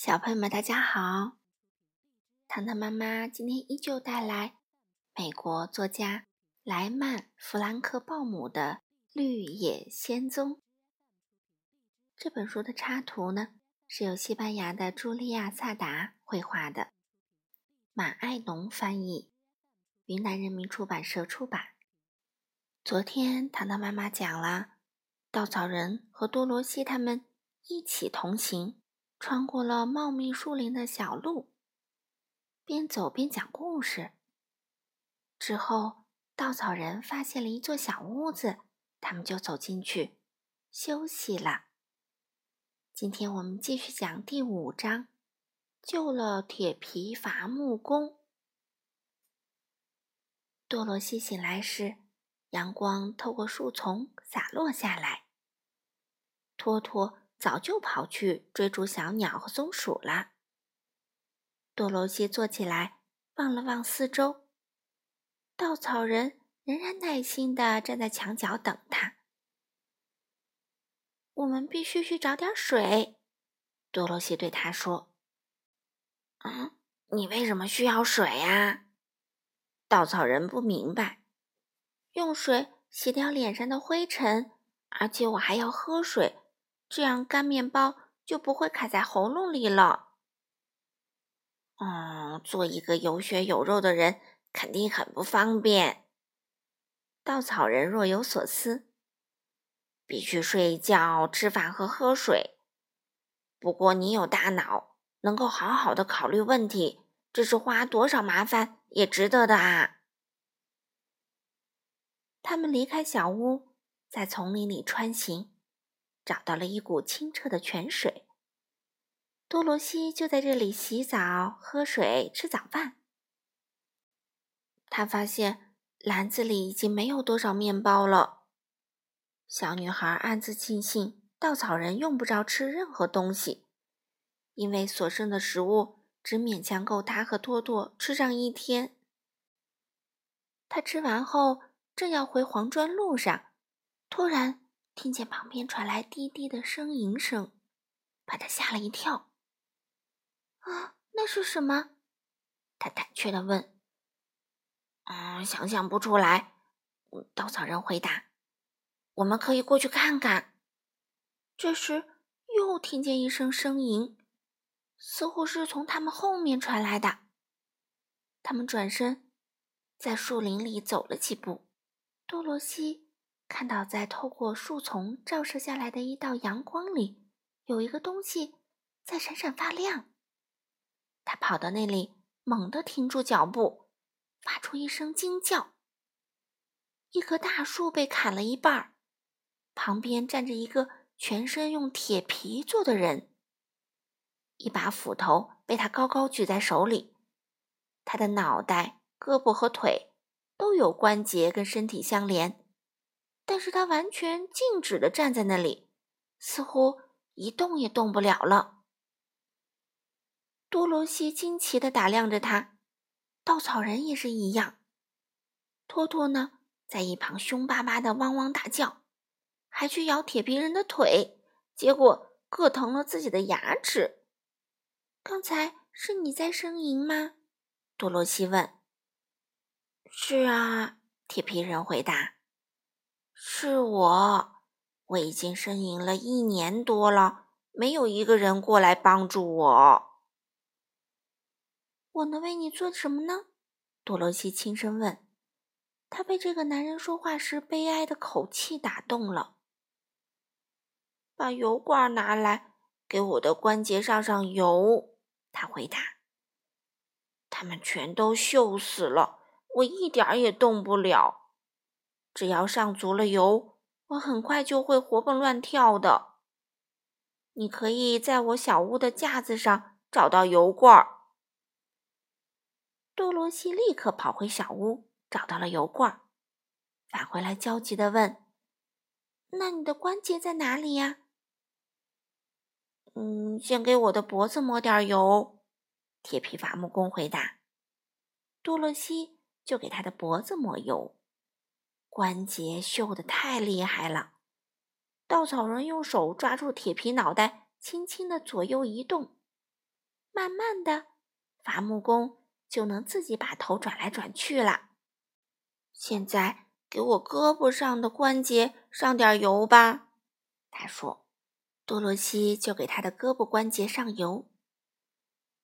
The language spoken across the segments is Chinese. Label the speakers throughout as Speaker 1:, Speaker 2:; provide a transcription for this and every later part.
Speaker 1: 小朋友们，大家好！糖糖妈妈今天依旧带来美国作家莱曼·弗兰克鲍姆的《绿野仙踪》这本书的插图呢，是由西班牙的茱莉亚·萨达绘画的，马爱农翻译，云南人民出版社出版。昨天糖糖妈妈讲了稻草人和多罗西他们一起同行。穿过了茂密树林的小路，边走边讲故事。之后，稻草人发现了一座小屋子，他们就走进去休息了。今天我们继续讲第五章：救了铁皮伐木工。多罗西醒来时，阳光透过树丛洒落下来。托托。早就跑去追逐小鸟和松鼠了。多罗西坐起来，望了望四周，稻草人仍然耐心地站在墙角等他。我们必须去找点水，多罗西对他说。“嗯，你为什么需要水呀？”稻草人不明白。“用水洗掉脸上的灰尘，而且我还要喝水。”这样干面包就不会卡在喉咙里了。嗯，做一个有血有肉的人肯定很不方便。稻草人若有所思，必须睡觉、吃饭和喝水。不过你有大脑，能够好好的考虑问题，这是花多少麻烦也值得的啊！他们离开小屋，在丛林里穿行。找到了一股清澈的泉水，多罗西就在这里洗澡、喝水、吃早饭。他发现篮子里已经没有多少面包了。小女孩暗自庆幸，稻草人用不着吃任何东西，因为所剩的食物只勉强够他和托托吃上一天。他吃完后，正要回黄砖路上，突然。听见旁边传来低低的呻吟声，把他吓了一跳。啊，那是什么？他胆怯的问。嗯，想象不出来。稻草人回答。我们可以过去看看。这时又听见一声呻吟，似乎是从他们后面传来的。他们转身，在树林里走了几步。多罗西。看到在透过树丛照射下来的一道阳光里，有一个东西在闪闪发亮。他跑到那里，猛地停住脚步，发出一声惊叫。一棵大树被砍了一半，旁边站着一个全身用铁皮做的人，一把斧头被他高高举在手里。他的脑袋、胳膊和腿都有关节跟身体相连。但是他完全静止的站在那里，似乎一动也动不了了。多罗西惊奇的打量着他，稻草人也是一样。托托呢，在一旁凶巴巴的汪汪大叫，还去咬铁皮人的腿，结果硌疼了自己的牙齿。刚才是你在呻吟吗？多罗西问。是啊，铁皮人回答。是我，我已经呻吟了一年多了，没有一个人过来帮助我。我能为你做什么呢？多罗西轻声问。他被这个男人说话时悲哀的口气打动了。把油罐拿来，给我的关节上上油。他回答。他们全都锈死了，我一点也动不了。只要上足了油，我很快就会活蹦乱跳的。你可以在我小屋的架子上找到油罐儿。多罗西立刻跑回小屋，找到了油罐儿，返回来焦急地问：“那你的关节在哪里呀？”“嗯，先给我的脖子抹点油。”铁皮伐木工回答。多罗西就给他的脖子抹油。关节锈得太厉害了，稻草人用手抓住铁皮脑袋，轻轻的左右移动，慢慢的，伐木工就能自己把头转来转去了。现在给我胳膊上的关节上点油吧，他说。多罗西就给他的胳膊关节上油。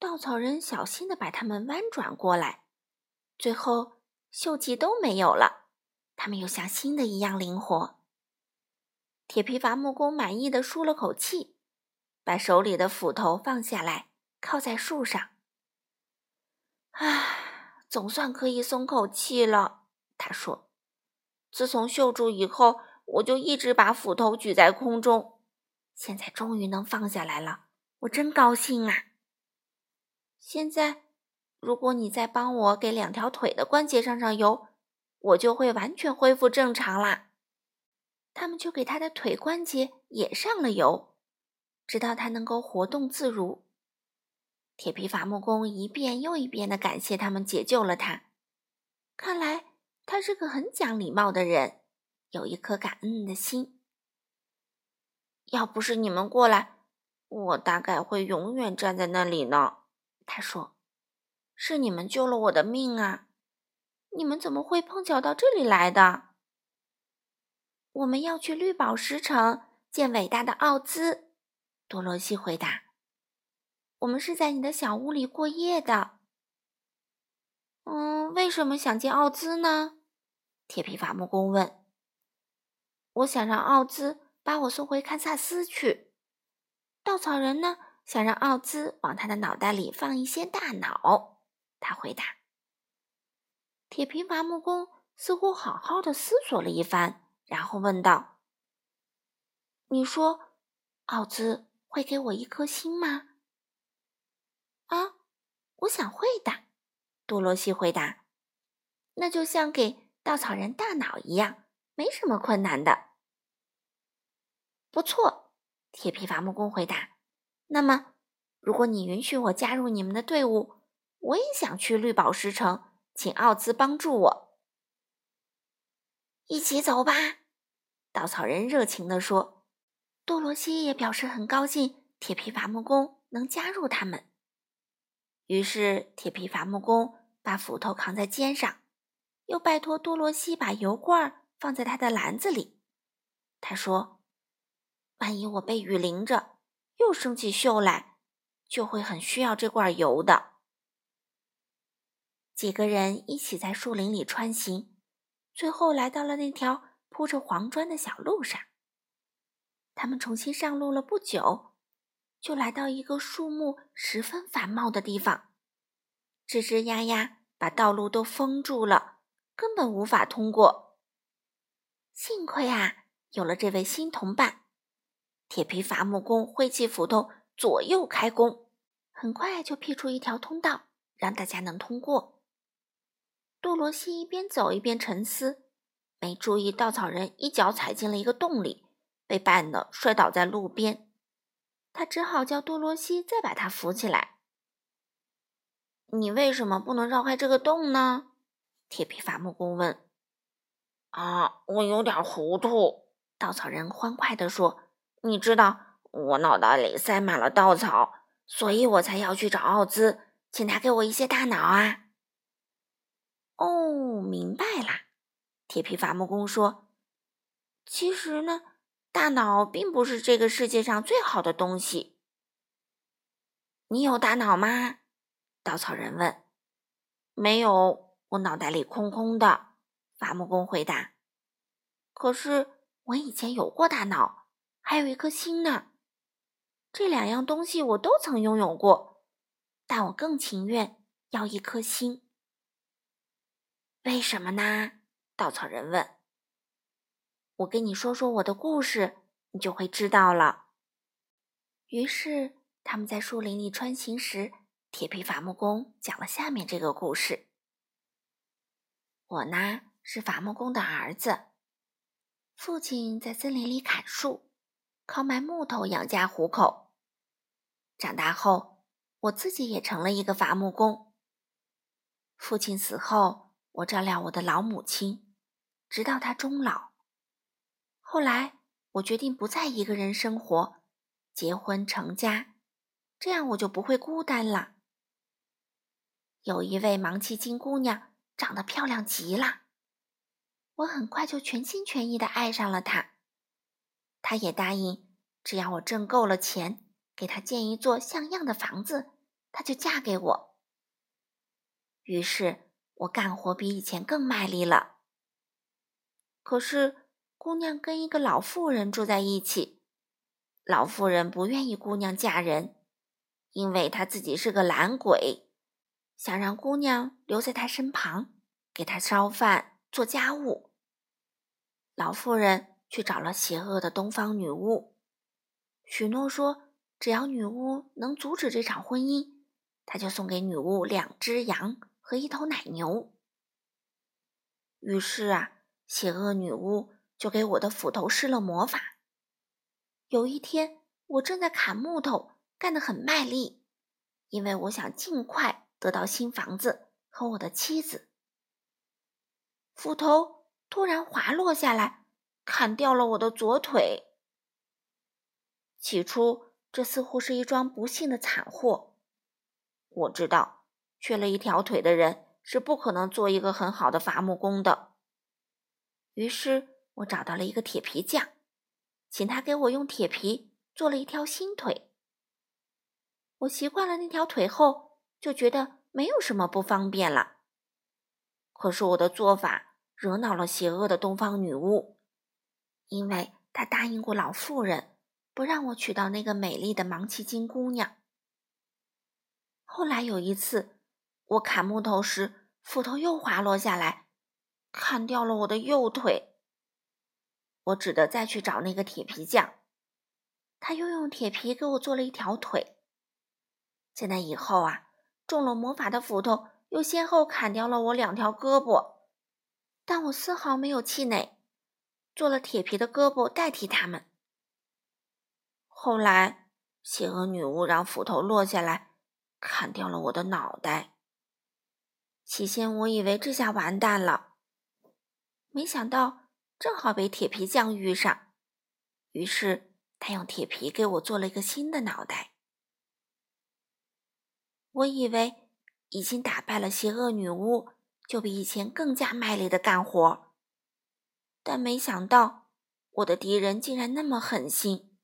Speaker 1: 稻草人小心的把它们弯转过来，最后锈迹都没有了，它们又像新的一样灵活。铁皮伐木工满意的舒了口气，把手里的斧头放下来，靠在树上。唉，总算可以松口气了，他说。自从锈住以后，我就一直把斧头举在空中。现在终于能放下来了，我真高兴啊！现在，如果你再帮我给两条腿的关节上上油，我就会完全恢复正常啦。他们就给他的腿关节也上了油，直到他能够活动自如。铁皮伐木工一遍又一遍地感谢他们解救了他。看来他是个很讲礼貌的人，有一颗感恩的心。要不是你们过来，我大概会永远站在那里呢。他说：“是你们救了我的命啊！你们怎么会碰巧到这里来的？”我们要去绿宝石城见伟大的奥兹。多罗西回答：“我们是在你的小屋里过夜的。”嗯，为什么想见奥兹呢？铁皮伐木工问。“我想让奥兹。”把我送回堪萨斯去。稻草人呢，想让奥兹往他的脑袋里放一些大脑。他回答。铁皮伐木工似乎好好的思索了一番，然后问道：“你说，奥兹会给我一颗心吗？”“啊，我想会的。”多罗西回答。“那就像给稻草人大脑一样，没什么困难的。”不错，铁皮伐木工回答。那么，如果你允许我加入你们的队伍，我也想去绿宝石城，请奥兹帮助我。一起走吧，稻草人热情地说。多罗西也表示很高兴，铁皮伐木工能加入他们。于是，铁皮伐木工把斧头扛在肩上，又拜托多罗西把油罐放在他的篮子里。他说。万一我被雨淋着，又生起锈来，就会很需要这罐油的。几个人一起在树林里穿行，最后来到了那条铺着黄砖的小路上。他们重新上路了不久，就来到一个树木十分繁茂的地方，吱吱呀呀把道路都封住了，根本无法通过。幸亏啊，有了这位新同伴。铁皮伐木工挥起斧头，左右开弓，很快就辟出一条通道，让大家能通过。多罗西一边走一边沉思，没注意稻草人一脚踩进了一个洞里，被绊得摔倒在路边。他只好叫多罗西再把他扶起来。你为什么不能绕开这个洞呢？铁皮伐木工问。啊，我有点糊涂。稻草人欢快地说。你知道我脑袋里塞满了稻草，所以我才要去找奥兹，请他给我一些大脑啊。哦，明白啦。铁皮伐木工说：“其实呢，大脑并不是这个世界上最好的东西。”你有大脑吗？稻草人问。“没有，我脑袋里空空的。”伐木工回答。“可是我以前有过大脑。”还有一颗心呢，这两样东西我都曾拥有过，但我更情愿要一颗心。为什么呢？稻草人问。我跟你说说我的故事，你就会知道了。于是他们在树林里穿行时，铁皮伐木工讲了下面这个故事。我呢是伐木工的儿子，父亲在森林里砍树。靠卖木头养家糊口。长大后，我自己也成了一个伐木工。父亲死后，我照料我的老母亲，直到她终老。后来，我决定不再一个人生活，结婚成家，这样我就不会孤单了。有一位芒奇金姑娘，长得漂亮极了，我很快就全心全意的爱上了她。她也答应，只要我挣够了钱，给她建一座像样的房子，她就嫁给我。于是，我干活比以前更卖力了。可是，姑娘跟一个老妇人住在一起，老妇人不愿意姑娘嫁人，因为她自己是个懒鬼，想让姑娘留在她身旁，给她烧饭、做家务。老妇人去找了邪恶的东方女巫，许诺说，只要女巫能阻止这场婚姻，她就送给女巫两只羊和一头奶牛。于是啊。邪恶女巫就给我的斧头施了魔法。有一天，我正在砍木头，干得很卖力，因为我想尽快得到新房子和我的妻子。斧头突然滑落下来，砍掉了我的左腿。起初，这似乎是一桩不幸的惨祸。我知道，缺了一条腿的人是不可能做一个很好的伐木工的。于是我找到了一个铁皮匠，请他给我用铁皮做了一条新腿。我习惯了那条腿后，就觉得没有什么不方便了。可是我的做法惹恼了邪恶的东方女巫，因为她答应过老妇人，不让我娶到那个美丽的芒奇金姑娘。后来有一次，我砍木头时，斧头又滑落下来。砍掉了我的右腿，我只得再去找那个铁皮匠，他又用铁皮给我做了一条腿。在那以后啊，中了魔法的斧头又先后砍掉了我两条胳膊，但我丝毫没有气馁，做了铁皮的胳膊代替他们。后来，邪恶女巫让斧头落下来，砍掉了我的脑袋。起先我以为这下完蛋了。没想到正好被铁皮匠遇上，于是他用铁皮给我做了一个新的脑袋。我以为已经打败了邪恶女巫，就比以前更加卖力的干活，但没想到我的敌人竟然那么狠心。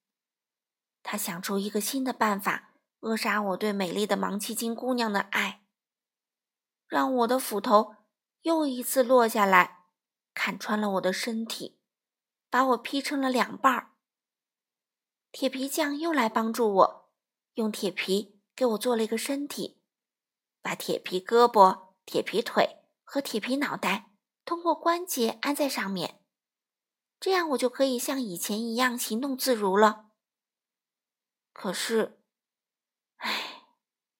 Speaker 1: 他想出一个新的办法，扼杀我对美丽的芒奇金姑娘的爱，让我的斧头又一次落下来。砍穿了我的身体，把我劈成了两半儿。铁皮匠又来帮助我，用铁皮给我做了一个身体，把铁皮胳膊、铁皮腿和铁皮脑袋通过关节安在上面，这样我就可以像以前一样行动自如了。可是，唉，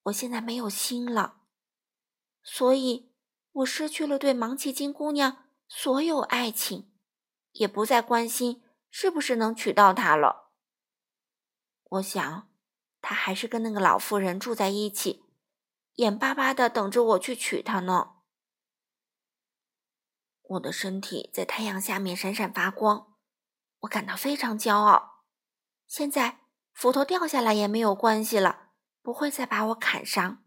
Speaker 1: 我现在没有心了，所以我失去了对芒奇金姑娘。所有爱情，也不再关心是不是能娶到她了。我想，她还是跟那个老妇人住在一起，眼巴巴的等着我去娶她呢。我的身体在太阳下面闪闪发光，我感到非常骄傲。现在斧头掉下来也没有关系了，不会再把我砍伤。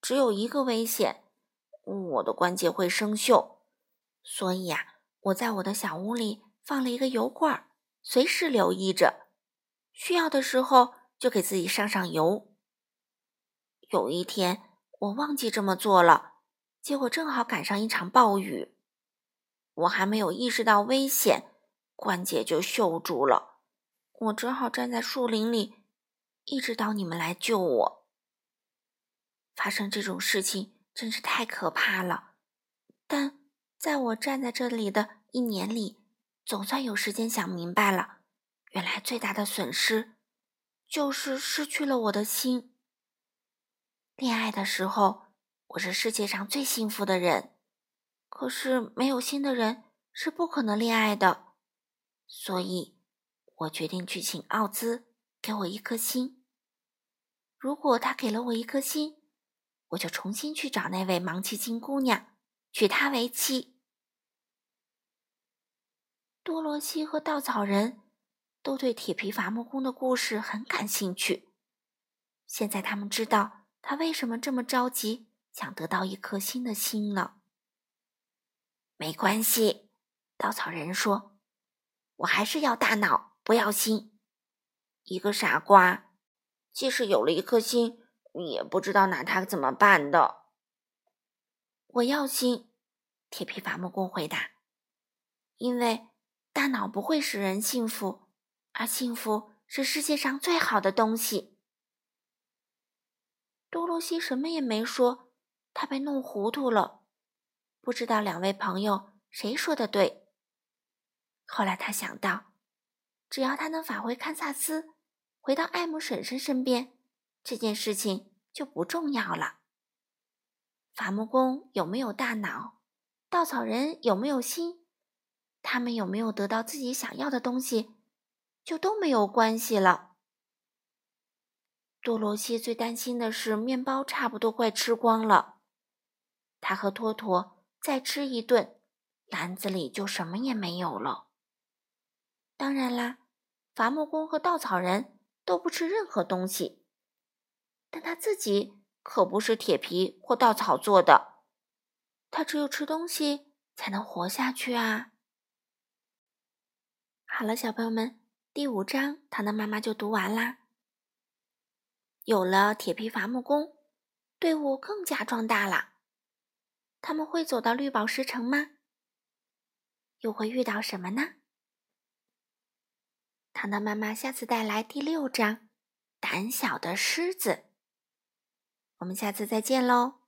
Speaker 1: 只有一个危险，我的关节会生锈。所以呀，我在我的小屋里放了一个油罐，随时留意着，需要的时候就给自己上上油。有一天我忘记这么做了，结果正好赶上一场暴雨，我还没有意识到危险，关节就锈住了，我只好站在树林里，一直到你们来救我。发生这种事情真是太可怕了，但。在我站在这里的一年里，总算有时间想明白了。原来最大的损失，就是失去了我的心。恋爱的时候，我是世界上最幸福的人。可是没有心的人是不可能恋爱的。所以，我决定去请奥兹给我一颗心。如果他给了我一颗心，我就重新去找那位芒奇金姑娘。娶她为妻。多罗西和稻草人都对铁皮伐木工的故事很感兴趣，现在他们知道他为什么这么着急，想得到一颗新的心了。没关系，稻草人说：“我还是要大脑，不要心。一个傻瓜，即使有了一颗心，也不知道拿它怎么办的。”我要心，铁皮伐木工回答：“因为大脑不会使人幸福，而幸福是世界上最好的东西。”多罗西什么也没说，他被弄糊涂了，不知道两位朋友谁说的对。后来他想到，只要他能返回堪萨斯，回到艾姆婶婶身边，这件事情就不重要了。伐木工有没有大脑？稻草人有没有心？他们有没有得到自己想要的东西，就都没有关系了。多罗西最担心的是面包差不多快吃光了，他和托托再吃一顿，篮子里就什么也没有了。当然啦，伐木工和稻草人都不吃任何东西，但他自己可不是铁皮或稻草做的，他只有吃东西才能活下去啊！好了，小朋友们，第五章糖糖妈妈就读完啦。有了铁皮伐木工，队伍更加壮大了。他们会走到绿宝石城吗？又会遇到什么呢？糖糖妈妈下次带来第六章《胆小的狮子》。我们下次再见喽！